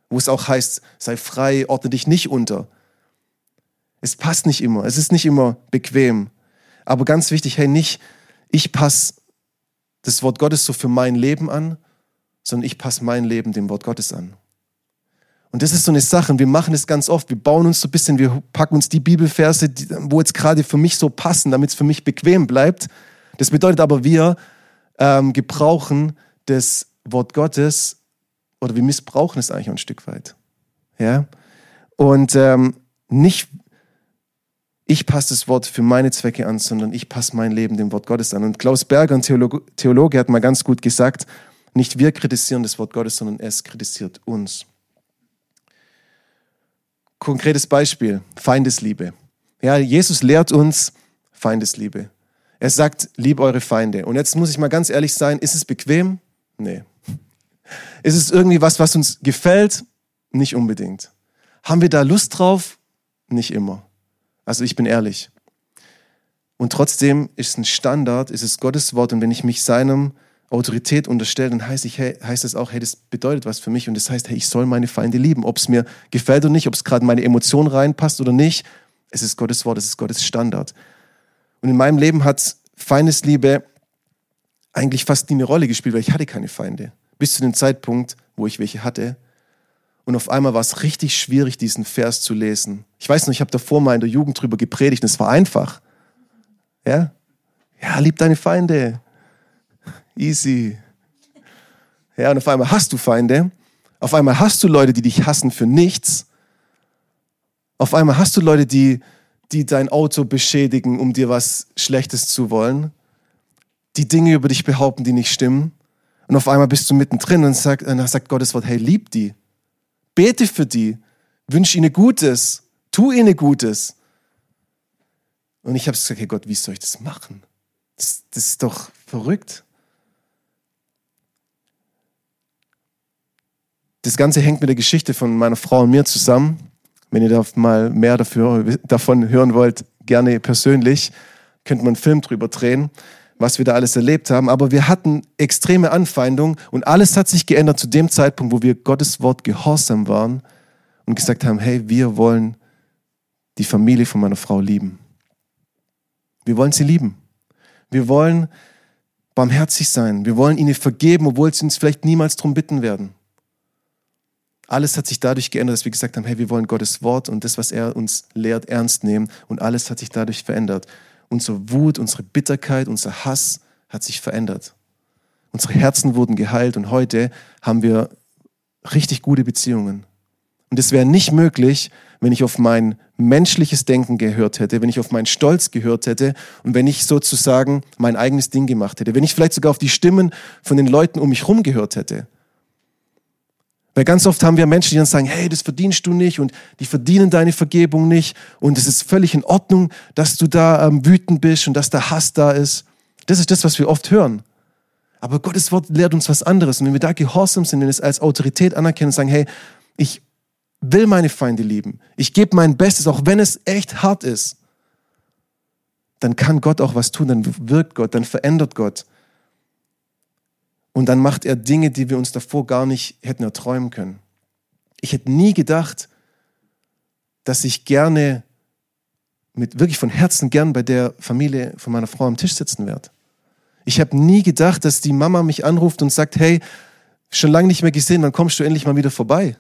Wo es auch heißt, sei frei, ordne dich nicht unter. Es passt nicht immer, es ist nicht immer bequem. Aber ganz wichtig, hey, nicht ich passe das Wort Gottes so für mein Leben an, sondern ich passe mein Leben dem Wort Gottes an. Und das ist so eine Sache, und wir machen es ganz oft. Wir bauen uns so ein bisschen, wir packen uns die Bibelverse, die, wo jetzt gerade für mich so passen, damit es für mich bequem bleibt. Das bedeutet aber, wir ähm, gebrauchen das Wort Gottes oder wir missbrauchen es eigentlich ein Stück weit. Ja? Und ähm, nicht ich passe das Wort für meine Zwecke an, sondern ich passe mein Leben dem Wort Gottes an. Und Klaus Berger, ein Theologe, Theologe, hat mal ganz gut gesagt, nicht wir kritisieren das Wort Gottes, sondern es kritisiert uns konkretes Beispiel, Feindesliebe. Ja, Jesus lehrt uns Feindesliebe. Er sagt, lieb eure Feinde. Und jetzt muss ich mal ganz ehrlich sein, ist es bequem? Nee. Ist es irgendwie was, was uns gefällt? Nicht unbedingt. Haben wir da Lust drauf? Nicht immer. Also ich bin ehrlich. Und trotzdem ist es ein Standard, ist es Gottes Wort. Und wenn ich mich seinem Autorität unterstellt, dann heißt, ich, hey, heißt das auch, hey, das bedeutet was für mich und das heißt, hey, ich soll meine Feinde lieben. Ob es mir gefällt oder nicht, ob es gerade meine Emotion reinpasst oder nicht, es ist Gottes Wort, es ist Gottes Standard. Und in meinem Leben hat Feindesliebe eigentlich fast nie eine Rolle gespielt, weil ich hatte keine Feinde. Bis zu dem Zeitpunkt, wo ich welche hatte. Und auf einmal war es richtig schwierig, diesen Vers zu lesen. Ich weiß noch, ich habe davor mal in der Jugend drüber gepredigt und es war einfach. Ja? Ja, lieb deine Feinde. Easy. Ja, und auf einmal hast du Feinde. Auf einmal hast du Leute, die dich hassen für nichts. Auf einmal hast du Leute, die, die dein Auto beschädigen, um dir was Schlechtes zu wollen. Die Dinge über dich behaupten, die nicht stimmen. Und auf einmal bist du mittendrin und sagt, und sagt Gottes Wort, hey, lieb die. Bete für die. Wünsch ihnen Gutes. Tu ihnen Gutes. Und ich habe gesagt, hey Gott, wie soll ich das machen? Das, das ist doch verrückt. Das Ganze hängt mit der Geschichte von meiner Frau und mir zusammen. Wenn ihr da mal mehr dafür, davon hören wollt, gerne persönlich, könnt man einen Film drüber drehen, was wir da alles erlebt haben. Aber wir hatten extreme Anfeindungen und alles hat sich geändert zu dem Zeitpunkt, wo wir Gottes Wort gehorsam waren und gesagt haben, hey, wir wollen die Familie von meiner Frau lieben. Wir wollen sie lieben. Wir wollen barmherzig sein. Wir wollen ihnen vergeben, obwohl sie uns vielleicht niemals darum bitten werden. Alles hat sich dadurch geändert, dass wir gesagt haben, hey, wir wollen Gottes Wort und das, was er uns lehrt, ernst nehmen. Und alles hat sich dadurch verändert. Unsere Wut, unsere Bitterkeit, unser Hass hat sich verändert. Unsere Herzen wurden geheilt und heute haben wir richtig gute Beziehungen. Und es wäre nicht möglich, wenn ich auf mein menschliches Denken gehört hätte, wenn ich auf meinen Stolz gehört hätte und wenn ich sozusagen mein eigenes Ding gemacht hätte, wenn ich vielleicht sogar auf die Stimmen von den Leuten um mich herum gehört hätte. Weil ganz oft haben wir Menschen, die dann sagen, hey, das verdienst du nicht und die verdienen deine Vergebung nicht und es ist völlig in Ordnung, dass du da ähm, wütend bist und dass der Hass da ist. Das ist das, was wir oft hören. Aber Gottes Wort lehrt uns was anderes. Und wenn wir da gehorsam sind, wenn wir es als Autorität anerkennen und sagen, hey, ich will meine Feinde lieben, ich gebe mein Bestes, auch wenn es echt hart ist, dann kann Gott auch was tun, dann wirkt Gott, dann verändert Gott. Und dann macht er Dinge, die wir uns davor gar nicht hätten erträumen können. Ich hätte nie gedacht, dass ich gerne, mit wirklich von Herzen gern bei der Familie von meiner Frau am Tisch sitzen werde. Ich habe nie gedacht, dass die Mama mich anruft und sagt, hey, schon lange nicht mehr gesehen, wann kommst du endlich mal wieder vorbei?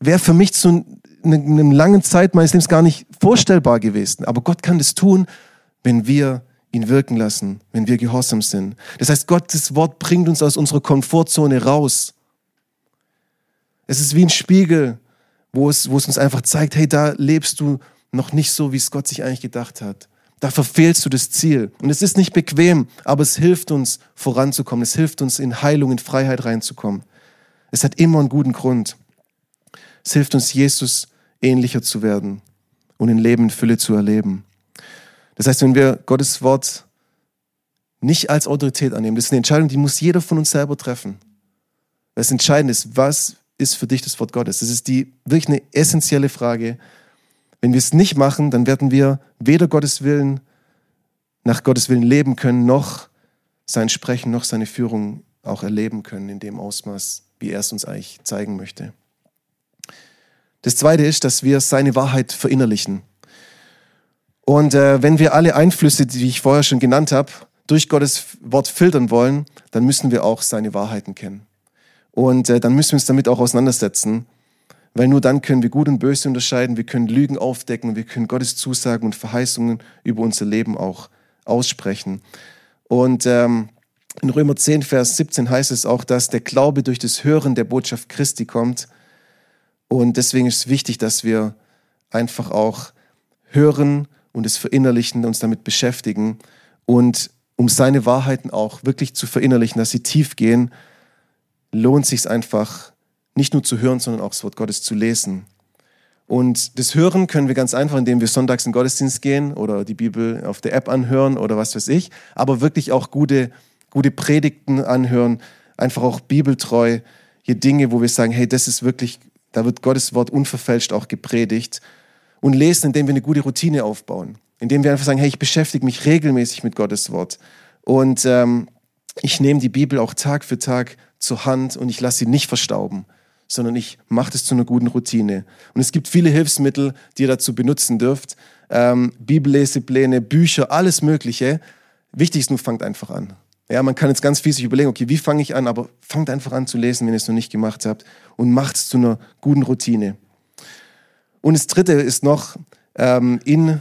Wäre für mich zu einer langen Zeit meines Lebens gar nicht vorstellbar gewesen. Aber Gott kann das tun, wenn wir ihn wirken lassen, wenn wir gehorsam sind. Das heißt, Gottes Wort bringt uns aus unserer Komfortzone raus. Es ist wie ein Spiegel, wo es, wo es uns einfach zeigt, hey, da lebst du noch nicht so, wie es Gott sich eigentlich gedacht hat. Da verfehlst du das Ziel. Und es ist nicht bequem, aber es hilft uns voranzukommen. Es hilft uns in Heilung, in Freiheit reinzukommen. Es hat immer einen guten Grund. Es hilft uns, Jesus ähnlicher zu werden und in Leben in Fülle zu erleben. Das heißt, wenn wir Gottes Wort nicht als Autorität annehmen, das ist eine Entscheidung, die muss jeder von uns selber treffen. Das Entscheidende ist, was ist für dich das Wort Gottes? Das ist die wirklich eine essentielle Frage. Wenn wir es nicht machen, dann werden wir weder Gottes Willen nach Gottes Willen leben können, noch sein Sprechen, noch seine Führung auch erleben können in dem Ausmaß, wie er es uns eigentlich zeigen möchte. Das Zweite ist, dass wir seine Wahrheit verinnerlichen. Und äh, wenn wir alle Einflüsse, die ich vorher schon genannt habe, durch Gottes Wort filtern wollen, dann müssen wir auch seine Wahrheiten kennen. Und äh, dann müssen wir uns damit auch auseinandersetzen, weil nur dann können wir Gut und Böse unterscheiden, wir können Lügen aufdecken, wir können Gottes Zusagen und Verheißungen über unser Leben auch aussprechen. Und ähm, in Römer 10, Vers 17 heißt es auch, dass der Glaube durch das Hören der Botschaft Christi kommt. Und deswegen ist es wichtig, dass wir einfach auch hören und es verinnerlichen, uns damit beschäftigen und um seine Wahrheiten auch wirklich zu verinnerlichen, dass sie tief gehen, lohnt sich einfach, nicht nur zu hören, sondern auch das Wort Gottes zu lesen. Und das Hören können wir ganz einfach, indem wir sonntags in den Gottesdienst gehen oder die Bibel auf der App anhören oder was weiß ich, aber wirklich auch gute, gute Predigten anhören, einfach auch bibeltreu, hier Dinge, wo wir sagen, hey, das ist wirklich, da wird Gottes Wort unverfälscht auch gepredigt und lesen, indem wir eine gute Routine aufbauen, indem wir einfach sagen, hey, ich beschäftige mich regelmäßig mit Gottes Wort und ähm, ich nehme die Bibel auch Tag für Tag zur Hand und ich lasse sie nicht verstauben, sondern ich mache das zu einer guten Routine. Und es gibt viele Hilfsmittel, die ihr dazu benutzen dürft. Ähm, Bibellesepläne, Bücher, alles Mögliche. Wichtig ist nur, fangt einfach an. Ja, man kann jetzt ganz viel sich überlegen, okay, wie fange ich an, aber fangt einfach an zu lesen, wenn ihr es noch nicht gemacht habt und macht es zu einer guten Routine. Und das Dritte ist noch, ähm, in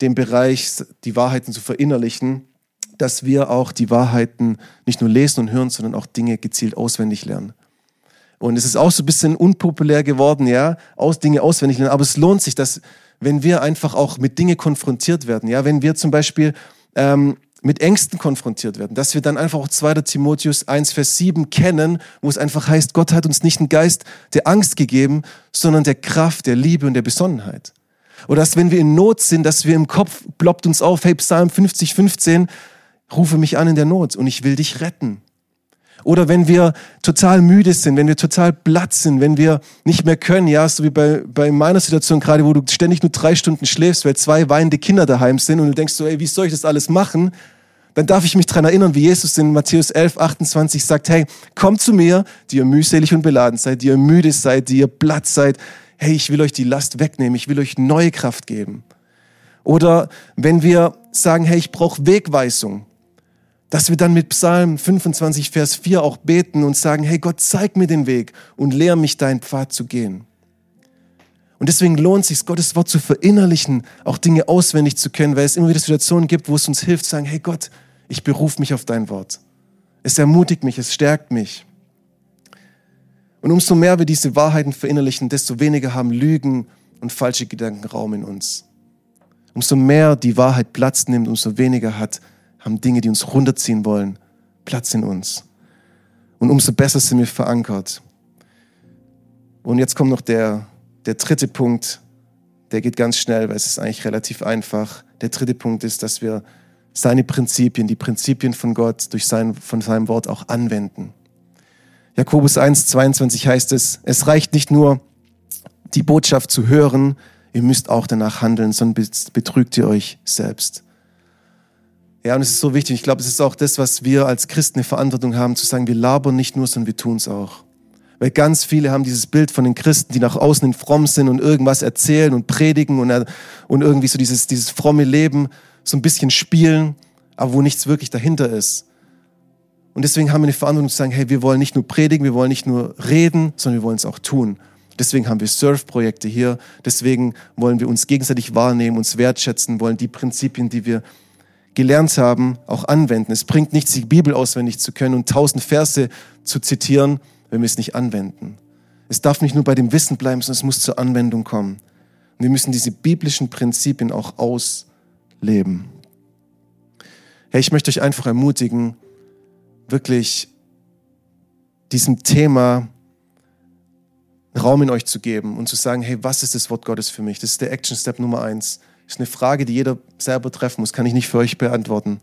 dem Bereich die Wahrheiten zu verinnerlichen, dass wir auch die Wahrheiten nicht nur lesen und hören, sondern auch Dinge gezielt auswendig lernen. Und es ist auch so ein bisschen unpopulär geworden, ja, aus Dinge auswendig lernen. Aber es lohnt sich, dass, wenn wir einfach auch mit Dinge konfrontiert werden, ja, wenn wir zum Beispiel ähm, mit Ängsten konfrontiert werden, dass wir dann einfach auch 2. Timotheus 1, Vers 7 kennen, wo es einfach heißt, Gott hat uns nicht einen Geist der Angst gegeben, sondern der Kraft, der Liebe und der Besonnenheit. Oder dass wenn wir in Not sind, dass wir im Kopf ploppt uns auf, hey, Psalm 50, 15, rufe mich an in der Not und ich will dich retten. Oder wenn wir total müde sind, wenn wir total platt sind, wenn wir nicht mehr können, ja, so wie bei, bei meiner Situation gerade, wo du ständig nur drei Stunden schläfst, weil zwei weinende Kinder daheim sind und du denkst so, ey, wie soll ich das alles machen? Dann darf ich mich dran erinnern, wie Jesus in Matthäus 11, 28 sagt, hey, kommt zu mir, die ihr mühselig und beladen seid, die ihr müde seid, die ihr platt seid. Hey, ich will euch die Last wegnehmen, ich will euch neue Kraft geben. Oder wenn wir sagen, hey, ich brauche Wegweisung, dass wir dann mit Psalm 25, Vers 4 auch beten und sagen, hey Gott, zeig mir den Weg und lehr mich deinen Pfad zu gehen. Und deswegen lohnt es sich, Gottes Wort zu verinnerlichen, auch Dinge auswendig zu können, weil es immer wieder Situationen gibt, wo es uns hilft, zu sagen, hey Gott, ich berufe mich auf dein Wort. Es ermutigt mich, es stärkt mich. Und umso mehr wir diese Wahrheiten verinnerlichen, desto weniger haben Lügen und falsche Gedanken Raum in uns. Umso mehr die Wahrheit Platz nimmt, umso weniger hat haben Dinge, die uns runterziehen wollen, Platz in uns. Und umso besser sind wir verankert. Und jetzt kommt noch der, der dritte Punkt, der geht ganz schnell, weil es ist eigentlich relativ einfach. Der dritte Punkt ist, dass wir seine Prinzipien, die Prinzipien von Gott durch sein, von seinem Wort auch anwenden. Jakobus 1, 22 heißt es, es reicht nicht nur, die Botschaft zu hören, ihr müsst auch danach handeln, sonst betrügt ihr euch selbst. Ja, und es ist so wichtig. Ich glaube, es ist auch das, was wir als Christen eine Verantwortung haben, zu sagen, wir labern nicht nur, sondern wir tun es auch. Weil ganz viele haben dieses Bild von den Christen, die nach außen in fromm sind und irgendwas erzählen und predigen und, und irgendwie so dieses, dieses fromme Leben so ein bisschen spielen, aber wo nichts wirklich dahinter ist. Und deswegen haben wir eine Verantwortung zu sagen, hey, wir wollen nicht nur predigen, wir wollen nicht nur reden, sondern wir wollen es auch tun. Deswegen haben wir Surf-Projekte hier. Deswegen wollen wir uns gegenseitig wahrnehmen, uns wertschätzen, wollen die Prinzipien, die wir gelernt haben, auch anwenden. Es bringt nichts, die Bibel auswendig zu können und tausend Verse zu zitieren, wenn wir es nicht anwenden. Es darf nicht nur bei dem Wissen bleiben, sondern es muss zur Anwendung kommen. Und wir müssen diese biblischen Prinzipien auch ausleben. Hey, ich möchte euch einfach ermutigen, wirklich diesem Thema Raum in euch zu geben und zu sagen, hey, was ist das Wort Gottes für mich? Das ist der Action Step Nummer eins. Ist eine Frage, die jeder selber treffen muss, kann ich nicht für euch beantworten.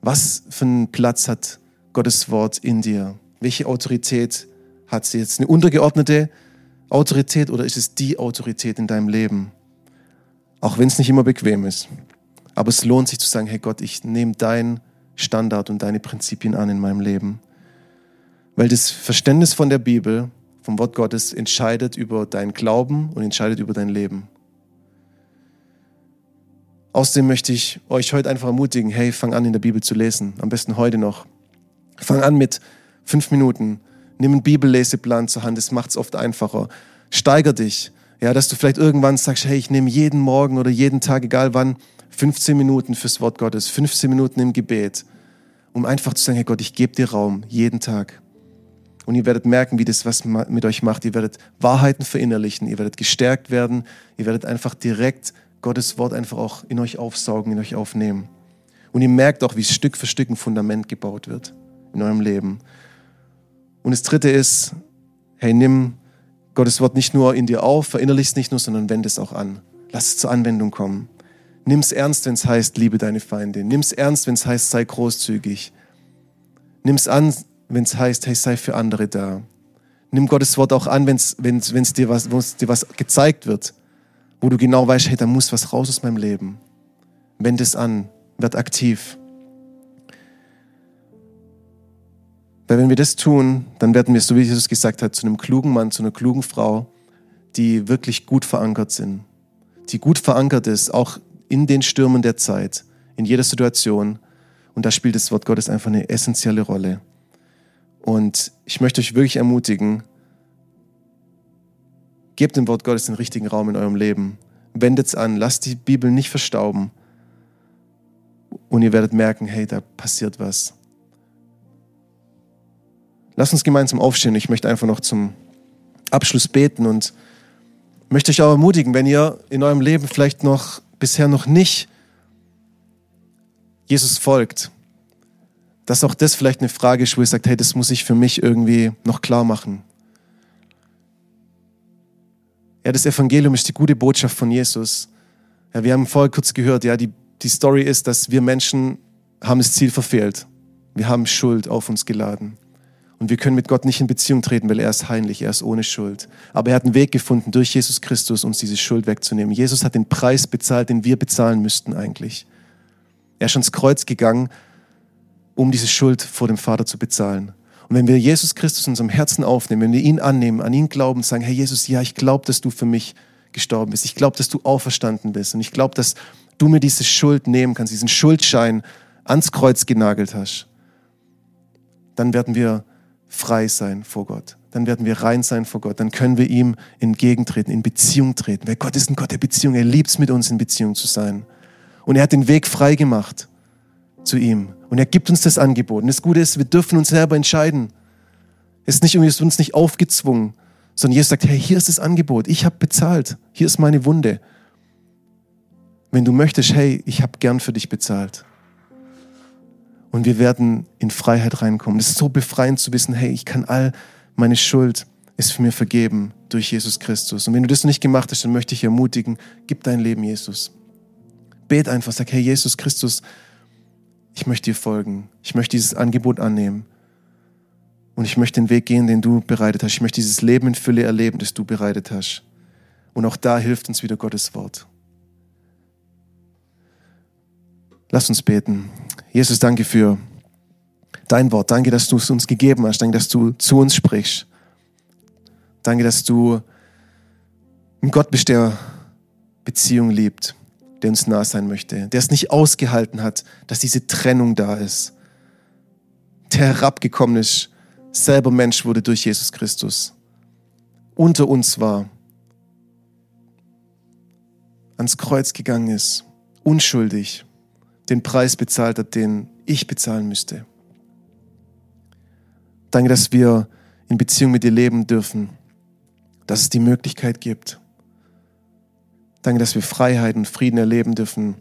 Was für einen Platz hat Gottes Wort in dir? Welche Autorität hat sie jetzt? Eine untergeordnete Autorität oder ist es die Autorität in deinem Leben? Auch wenn es nicht immer bequem ist. Aber es lohnt sich zu sagen, hey Gott, ich nehme dein Standard und deine Prinzipien an in meinem Leben. Weil das Verständnis von der Bibel vom Wort Gottes entscheidet über deinen Glauben und entscheidet über dein Leben. Außerdem möchte ich euch heute einfach ermutigen, hey, fang an in der Bibel zu lesen, am besten heute noch. Fang an mit fünf Minuten, nimm einen Bibelleseplan zur Hand, das macht es oft einfacher. Steiger dich, ja, dass du vielleicht irgendwann sagst, hey, ich nehme jeden Morgen oder jeden Tag, egal wann, 15 Minuten fürs Wort Gottes, 15 Minuten im Gebet, um einfach zu sagen, hey Gott, ich gebe dir Raum, jeden Tag. Und ihr werdet merken, wie das was mit euch macht. Ihr werdet Wahrheiten verinnerlichen, ihr werdet gestärkt werden, ihr werdet einfach direkt Gottes Wort einfach auch in euch aufsaugen, in euch aufnehmen. Und ihr merkt auch, wie Stück für Stück ein Fundament gebaut wird in eurem Leben. Und das dritte ist, hey, nimm Gottes Wort nicht nur in dir auf, verinnerlich es nicht nur, sondern wende es auch an. Lass es zur Anwendung kommen. Nimm es ernst, wenn es heißt, liebe deine Feinde. Nimm es ernst, wenn es heißt, sei großzügig. Nimm es an, wenn es heißt, hey, sei für andere da. Nimm Gottes Wort auch an, wenn es dir, dir was gezeigt wird, wo du genau weißt, hey, da muss was raus aus meinem Leben. Wende es an, werd aktiv. Weil wenn wir das tun, dann werden wir, so wie Jesus gesagt hat, zu einem klugen Mann, zu einer klugen Frau, die wirklich gut verankert sind. Die gut verankert ist, auch in den Stürmen der Zeit, in jeder Situation. Und da spielt das Wort Gottes einfach eine essentielle Rolle. Und ich möchte euch wirklich ermutigen, gebt dem Wort Gottes den richtigen Raum in eurem Leben. Wendet es an, lasst die Bibel nicht verstauben. Und ihr werdet merken, hey, da passiert was. Lasst uns gemeinsam aufstehen. Ich möchte einfach noch zum Abschluss beten und möchte euch auch ermutigen, wenn ihr in eurem Leben vielleicht noch bisher noch nicht Jesus folgt, dass auch das vielleicht eine Frage ist, wo ihr sagt, hey, das muss ich für mich irgendwie noch klar machen. Ja, das Evangelium ist die gute Botschaft von Jesus. Ja, wir haben vorher kurz gehört, ja, die, die Story ist, dass wir Menschen haben das Ziel verfehlt. Wir haben Schuld auf uns geladen. Und wir können mit Gott nicht in Beziehung treten, weil er ist heilig, er ist ohne Schuld. Aber er hat einen Weg gefunden, durch Jesus Christus uns diese Schuld wegzunehmen. Jesus hat den Preis bezahlt, den wir bezahlen müssten eigentlich. Er ist ans Kreuz gegangen um diese Schuld vor dem Vater zu bezahlen. Und wenn wir Jesus Christus in unserem Herzen aufnehmen, wenn wir ihn annehmen, an ihn glauben sagen, Herr Jesus, ja, ich glaube, dass du für mich gestorben bist. Ich glaube, dass du auferstanden bist. Und ich glaube, dass du mir diese Schuld nehmen kannst, diesen Schuldschein ans Kreuz genagelt hast. Dann werden wir frei sein vor Gott. Dann werden wir rein sein vor Gott. Dann können wir ihm entgegentreten, in Beziehung treten. Weil Gott ist ein Gott der Beziehung. Er liebt es, mit uns in Beziehung zu sein. Und er hat den Weg frei gemacht zu ihm. Und er gibt uns das Angebot. Und das Gute ist, wir dürfen uns selber entscheiden. Es ist nicht irgendwie, es uns nicht aufgezwungen, sondern Jesus sagt, hey, hier ist das Angebot. Ich habe bezahlt. Hier ist meine Wunde. Wenn du möchtest, hey, ich habe gern für dich bezahlt. Und wir werden in Freiheit reinkommen. Es ist so befreiend zu wissen, hey, ich kann all meine Schuld ist für mir vergeben durch Jesus Christus. Und wenn du das nicht gemacht hast, dann möchte ich ermutigen, gib dein Leben Jesus. Bet einfach, sag, hey, Jesus Christus, ich möchte dir folgen. Ich möchte dieses Angebot annehmen. Und ich möchte den Weg gehen, den du bereitet hast. Ich möchte dieses Leben in Fülle erleben, das du bereitet hast. Und auch da hilft uns wieder Gottes Wort. Lass uns beten. Jesus, danke für dein Wort. Danke, dass du es uns gegeben hast. Danke, dass du zu uns sprichst. Danke, dass du ein Gott bist, der Beziehung liebt der uns nah sein möchte, der es nicht ausgehalten hat, dass diese Trennung da ist, der herabgekommen ist, selber Mensch wurde durch Jesus Christus, unter uns war, ans Kreuz gegangen ist, unschuldig, den Preis bezahlt hat, den ich bezahlen müsste. Danke, dass wir in Beziehung mit dir leben dürfen, dass es die Möglichkeit gibt. Danke, dass wir Freiheit und Frieden erleben dürfen,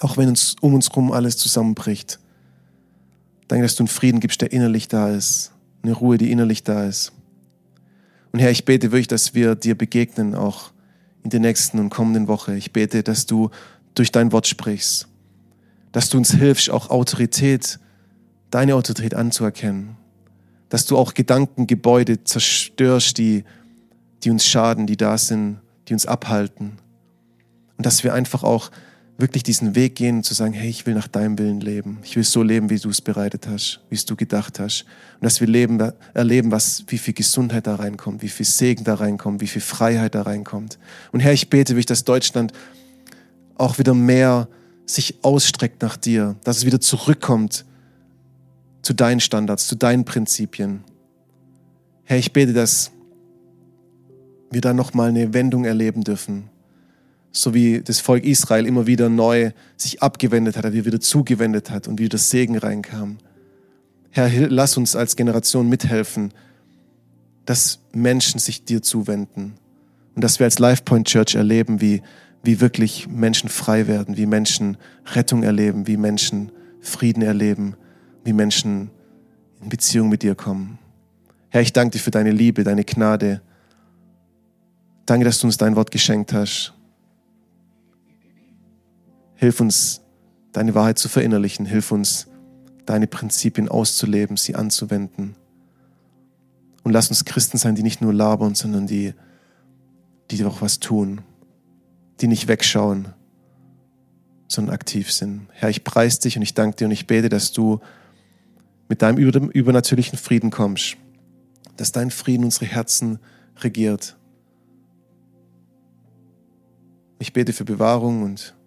auch wenn uns um uns herum alles zusammenbricht. Danke, dass du einen Frieden gibst, der innerlich da ist, eine Ruhe, die innerlich da ist. Und Herr, ich bete wirklich, dass wir dir begegnen, auch in der nächsten und kommenden Woche. Ich bete, dass du durch dein Wort sprichst, dass du uns hilfst, auch Autorität, deine Autorität anzuerkennen, dass du auch Gedankengebäude zerstörst, die, die uns schaden, die da sind, die uns abhalten. Und dass wir einfach auch wirklich diesen Weg gehen, zu sagen, hey, ich will nach deinem Willen leben. Ich will so leben, wie du es bereitet hast, wie es du gedacht hast. Und dass wir leben, erleben, was, wie viel Gesundheit da reinkommt, wie viel Segen da reinkommt, wie viel Freiheit da reinkommt. Und Herr, ich bete, wie ich, dass Deutschland auch wieder mehr sich ausstreckt nach dir, dass es wieder zurückkommt zu deinen Standards, zu deinen Prinzipien. Herr, ich bete, dass wir da nochmal eine Wendung erleben dürfen, so wie das Volk Israel immer wieder neu sich abgewendet hat, wie wieder zugewendet hat und wie das Segen reinkam. Herr, lass uns als Generation mithelfen, dass Menschen sich dir zuwenden und dass wir als LifePoint Church erleben, wie, wie wirklich Menschen frei werden, wie Menschen Rettung erleben, wie Menschen Frieden erleben, wie Menschen in Beziehung mit dir kommen. Herr, ich danke dir für deine Liebe, deine Gnade. Danke, dass du uns dein Wort geschenkt hast. Hilf uns, deine Wahrheit zu verinnerlichen. Hilf uns, deine Prinzipien auszuleben, sie anzuwenden. Und lass uns Christen sein, die nicht nur labern, sondern die, die auch was tun, die nicht wegschauen, sondern aktiv sind. Herr, ich preise dich und ich danke dir und ich bete, dass du mit deinem übernatürlichen Frieden kommst, dass dein Frieden unsere Herzen regiert. Ich bete für Bewahrung und